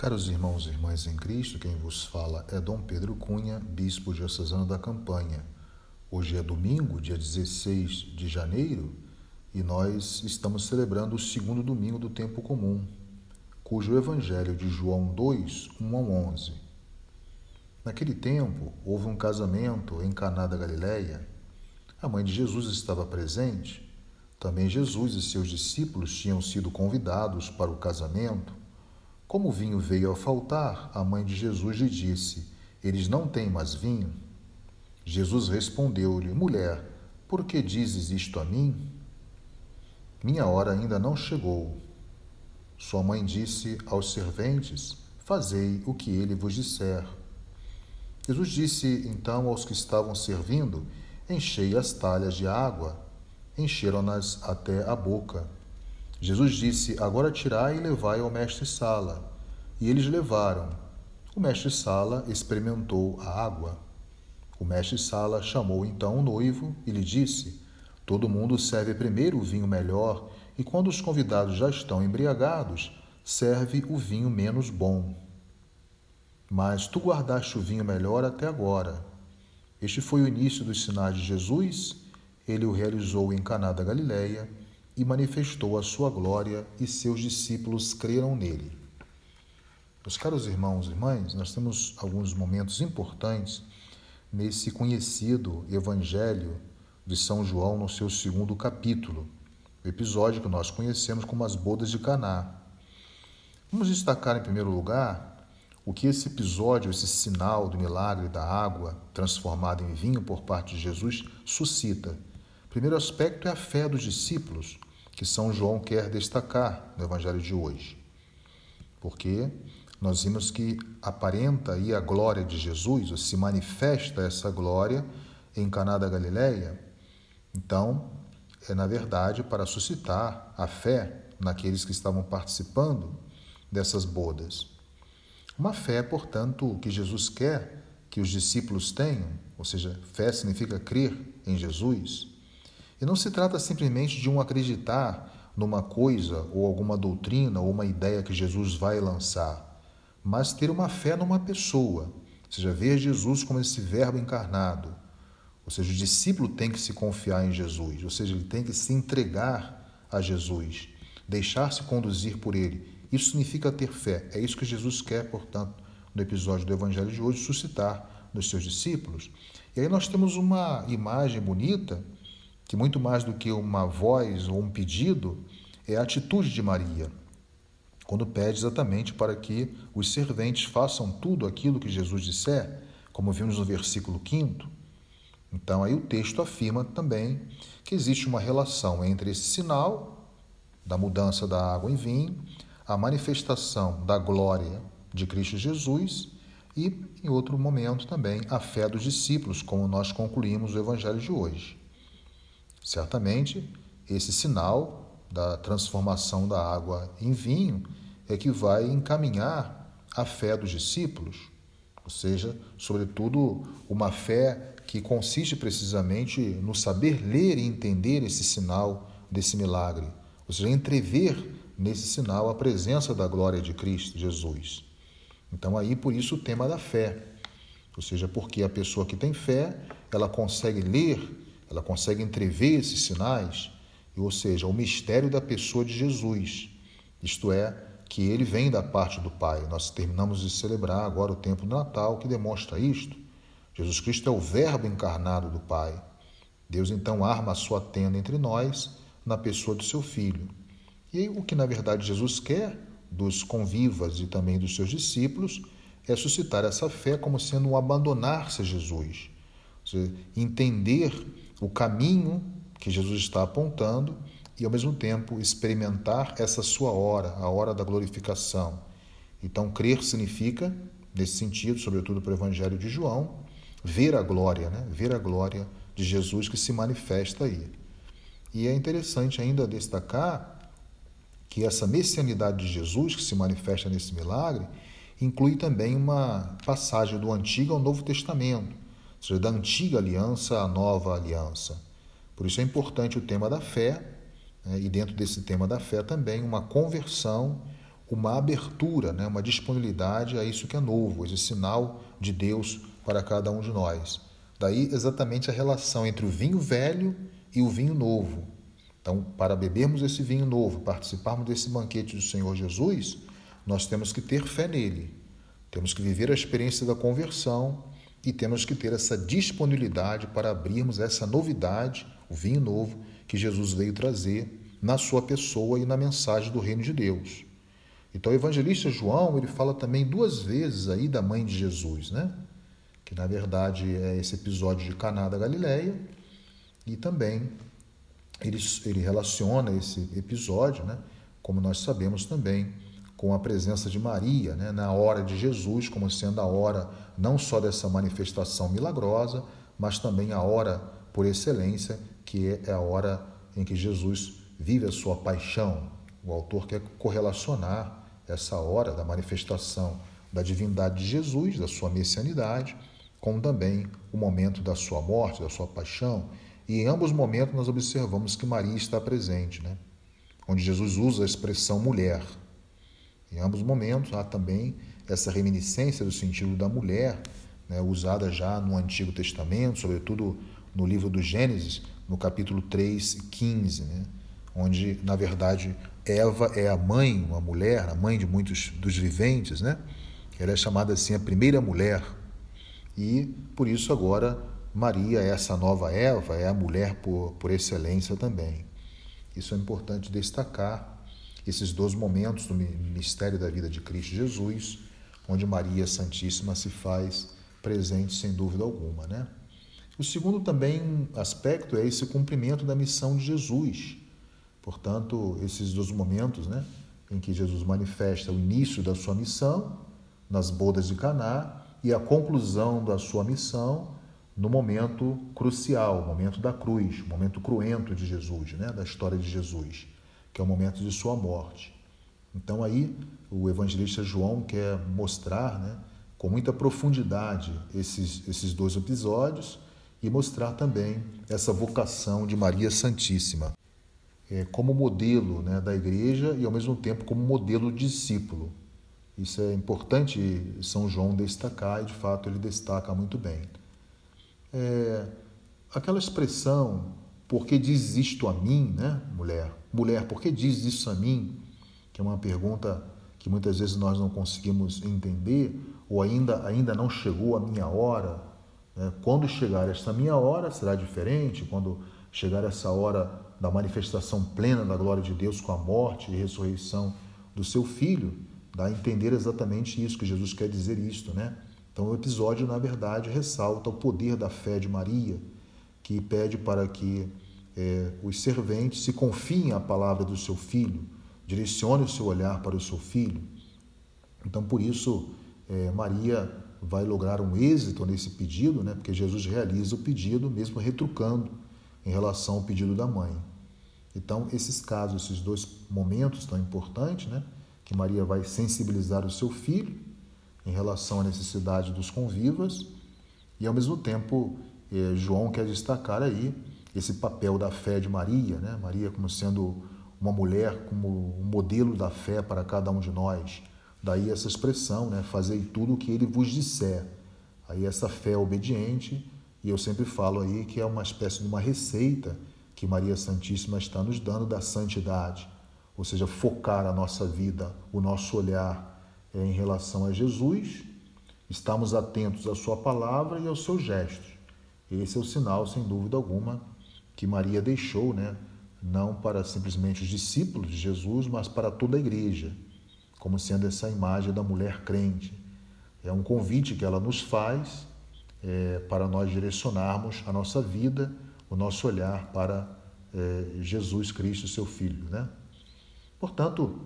Caros irmãos e irmãs em Cristo, quem vos fala é Dom Pedro Cunha, bispo diocesano da Campanha. Hoje é domingo, dia 16 de janeiro, e nós estamos celebrando o segundo domingo do tempo comum, cujo evangelho de João 2, 1 a 11. Naquele tempo, houve um casamento em Caná da Galileia. A mãe de Jesus estava presente. Também Jesus e seus discípulos tinham sido convidados para o casamento. Como o vinho veio a faltar, a mãe de Jesus lhe disse: Eles não têm mais vinho. Jesus respondeu-lhe: Mulher, por que dizes isto a mim? Minha hora ainda não chegou. Sua mãe disse aos serventes: Fazei o que ele vos disser. Jesus disse então aos que estavam servindo: Enchei as talhas de água. Encheram-nas até a boca. Jesus disse: Agora tirai e levai ao mestre-sala. E eles levaram. O mestre-sala experimentou a água. O mestre-sala chamou então o noivo e lhe disse: Todo mundo serve primeiro o vinho melhor, e quando os convidados já estão embriagados, serve o vinho menos bom. Mas tu guardaste o vinho melhor até agora. Este foi o início dos sinais de Jesus. Ele o realizou em Caná da Galileia e manifestou a sua glória, e seus discípulos creram nele. Meus caros irmãos e irmãs, nós temos alguns momentos importantes nesse conhecido Evangelho de São João no seu segundo capítulo, o episódio que nós conhecemos como as bodas de Caná. Vamos destacar em primeiro lugar o que esse episódio, esse sinal do milagre da água transformada em vinho por parte de Jesus suscita. O primeiro aspecto é a fé dos discípulos, que São João quer destacar no evangelho de hoje. Porque nós vimos que aparenta aí a glória de Jesus, ou se manifesta essa glória em Caná da Galileia. Então, é na verdade para suscitar a fé naqueles que estavam participando dessas bodas. Uma fé, portanto, que Jesus quer que os discípulos tenham, ou seja, fé significa crer em Jesus. E não se trata simplesmente de um acreditar numa coisa ou alguma doutrina ou uma ideia que Jesus vai lançar, mas ter uma fé numa pessoa, ou seja, ver Jesus como esse Verbo encarnado. Ou seja, o discípulo tem que se confiar em Jesus, ou seja, ele tem que se entregar a Jesus, deixar-se conduzir por ele. Isso significa ter fé. É isso que Jesus quer, portanto, no episódio do Evangelho de hoje, suscitar nos seus discípulos. E aí nós temos uma imagem bonita que muito mais do que uma voz ou um pedido, é a atitude de Maria, quando pede exatamente para que os serventes façam tudo aquilo que Jesus disser, como vimos no versículo 5. Então, aí o texto afirma também que existe uma relação entre esse sinal da mudança da água em vinho, a manifestação da glória de Cristo Jesus e, em outro momento, também a fé dos discípulos, como nós concluímos o evangelho de hoje. Certamente, esse sinal da transformação da água em vinho é que vai encaminhar a fé dos discípulos, ou seja, sobretudo uma fé que consiste precisamente no saber ler e entender esse sinal desse milagre, ou seja, entrever nesse sinal a presença da glória de Cristo Jesus. Então aí por isso o tema da fé, ou seja, porque a pessoa que tem fé, ela consegue ler ela consegue entrever esses sinais, ou seja, o mistério da pessoa de Jesus, isto é, que ele vem da parte do Pai. Nós terminamos de celebrar agora o tempo do Natal que demonstra isto. Jesus Cristo é o Verbo encarnado do Pai. Deus então arma a sua tenda entre nós na pessoa do seu Filho. E o que na verdade Jesus quer dos convivas e também dos seus discípulos é suscitar essa fé como sendo um abandonar-se a Jesus, seja, entender o caminho que Jesus está apontando e, ao mesmo tempo, experimentar essa sua hora, a hora da glorificação. Então, crer significa, nesse sentido, sobretudo para o Evangelho de João, ver a glória, né? ver a glória de Jesus que se manifesta aí. E é interessante ainda destacar que essa messianidade de Jesus que se manifesta nesse milagre inclui também uma passagem do Antigo ao Novo Testamento ou seja, da antiga aliança à nova aliança. Por isso é importante o tema da fé, né, e dentro desse tema da fé também uma conversão uma abertura, né, uma disponibilidade a isso que é novo, esse sinal de Deus para cada um de nós. Daí exatamente a relação entre o vinho velho e o vinho novo. Então, para bebermos esse vinho novo, participarmos desse banquete do Senhor Jesus, nós temos que ter fé nele, temos que viver a experiência da conversão e temos que ter essa disponibilidade para abrirmos essa novidade, o vinho novo que Jesus veio trazer na sua pessoa e na mensagem do reino de Deus. Então o evangelista João, ele fala também duas vezes aí da mãe de Jesus, né? Que na verdade é esse episódio de Caná da Galileia e também ele, ele relaciona esse episódio, né? Como nós sabemos também com a presença de Maria, né, na hora de Jesus, como sendo a hora não só dessa manifestação milagrosa, mas também a hora por excelência, que é a hora em que Jesus vive a sua paixão. O autor quer correlacionar essa hora da manifestação da divindade de Jesus, da sua messianidade, com também o momento da sua morte, da sua paixão. E em ambos momentos nós observamos que Maria está presente, né? onde Jesus usa a expressão mulher. Em ambos momentos há também essa reminiscência do sentido da mulher, né, usada já no Antigo Testamento, sobretudo no livro do Gênesis, no capítulo 3 e 15. Né? onde, na verdade, Eva é a mãe, uma mulher, a mãe de muitos dos viventes, né? Ela é chamada assim a primeira mulher. E por isso agora Maria, essa nova Eva, é a mulher por, por excelência também. Isso é importante destacar, esses dois momentos do mistério da vida de Cristo Jesus, onde Maria Santíssima se faz presente sem dúvida alguma, né? O segundo também aspecto é esse cumprimento da missão de Jesus Portanto, esses dois momentos, né, em que Jesus manifesta o início da sua missão nas bodas de Caná e a conclusão da sua missão no momento crucial, momento da cruz, momento cruento de Jesus, né, da história de Jesus, que é o momento de sua morte. Então aí o evangelista João quer mostrar, né, com muita profundidade esses esses dois episódios e mostrar também essa vocação de Maria Santíssima é, como modelo né, da igreja e, ao mesmo tempo, como modelo discípulo. Isso é importante São João destacar e, de fato, ele destaca muito bem. É, aquela expressão, por que diz isto a mim, né, mulher? Mulher, por que diz isso a mim? Que é uma pergunta que muitas vezes nós não conseguimos entender, ou ainda, ainda não chegou a minha hora. Né? Quando chegar esta minha hora, será diferente. Quando chegar essa hora da manifestação plena da glória de Deus com a morte e ressurreição do seu filho, dá a entender exatamente isso que Jesus quer dizer isto, né? Então o episódio, na verdade, ressalta o poder da fé de Maria, que pede para que é, os serventes se confiem à palavra do seu filho, direcione o seu olhar para o seu filho. Então, por isso, é, Maria vai lograr um êxito nesse pedido, né? porque Jesus realiza o pedido, mesmo retrucando em relação ao pedido da mãe. Então, esses casos, esses dois momentos tão importantes, né, que Maria vai sensibilizar o seu filho em relação à necessidade dos convivas, e ao mesmo tempo, eh, João quer destacar aí esse papel da fé de Maria, né? Maria como sendo uma mulher, como um modelo da fé para cada um de nós. Daí essa expressão, né? Fazei tudo o que ele vos disser. Aí essa fé obediente, e eu sempre falo aí que é uma espécie de uma receita que Maria Santíssima está nos dando da santidade, ou seja, focar a nossa vida, o nosso olhar é, em relação a Jesus, estamos atentos à Sua palavra e aos seus gestos. Esse é o sinal, sem dúvida alguma, que Maria deixou, né? não para simplesmente os discípulos de Jesus, mas para toda a igreja, como sendo essa imagem da mulher crente. É um convite que ela nos faz é, para nós direcionarmos a nossa vida o nosso olhar para é, Jesus Cristo, seu Filho. Né? Portanto,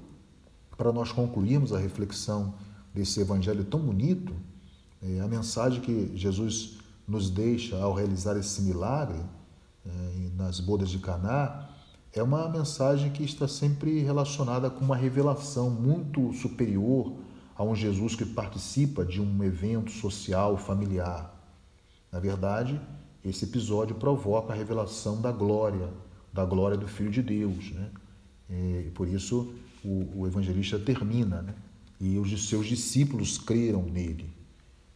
para nós concluirmos a reflexão desse evangelho tão bonito, é, a mensagem que Jesus nos deixa ao realizar esse milagre é, nas bodas de Caná é uma mensagem que está sempre relacionada com uma revelação muito superior a um Jesus que participa de um evento social familiar. Na verdade, esse episódio provoca a revelação da glória, da glória do Filho de Deus. Né? E por isso, o, o evangelista termina, né? e os seus discípulos creram nele.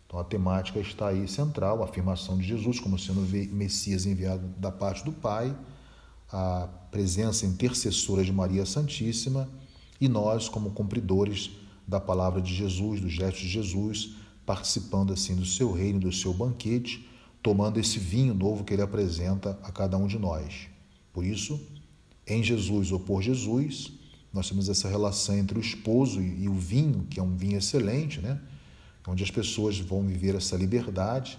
Então a temática está aí central, a afirmação de Jesus como sendo Messias enviado da parte do Pai, a presença intercessora de Maria Santíssima e nós como cumpridores da palavra de Jesus, dos gestos de Jesus, participando assim do seu reino, do seu banquete, tomando esse vinho novo que ele apresenta a cada um de nós. Por isso, em Jesus ou por Jesus, nós temos essa relação entre o esposo e o vinho, que é um vinho excelente, né? Onde as pessoas vão viver essa liberdade,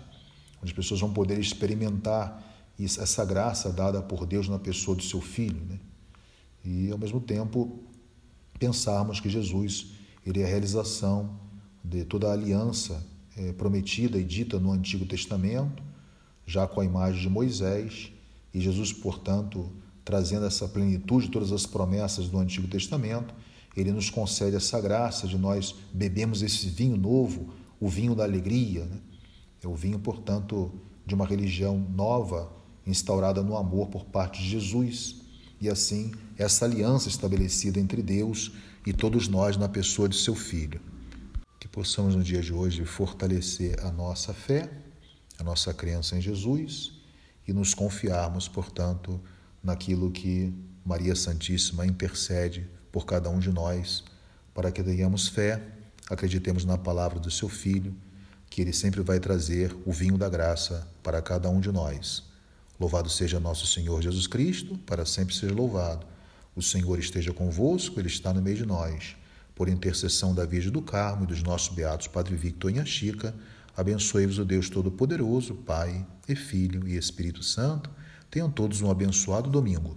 onde as pessoas vão poder experimentar essa graça dada por Deus na pessoa do seu filho. Né? E, ao mesmo tempo, pensarmos que Jesus ele é a realização de toda a aliança é, prometida e dita no Antigo Testamento, já com a imagem de Moisés, e Jesus, portanto, trazendo essa plenitude de todas as promessas do Antigo Testamento, ele nos concede essa graça de nós bebermos esse vinho novo, o vinho da alegria. Né? É o vinho, portanto, de uma religião nova, instaurada no amor por parte de Jesus. E assim, essa aliança estabelecida entre Deus e todos nós na pessoa de seu Filho. Que possamos no dia de hoje fortalecer a nossa fé, a nossa crença em Jesus e nos confiarmos, portanto, naquilo que Maria Santíssima intercede por cada um de nós, para que tenhamos fé, acreditemos na palavra do seu Filho, que ele sempre vai trazer o vinho da graça para cada um de nós. Louvado seja nosso Senhor Jesus Cristo, para sempre seja louvado. O Senhor esteja convosco, ele está no meio de nós. Por intercessão da Virgem do Carmo e dos nossos beatos Padre Victor e Chica, abençoe-vos o Deus Todo-Poderoso, Pai e Filho e Espírito Santo Tenham todos um abençoado domingo.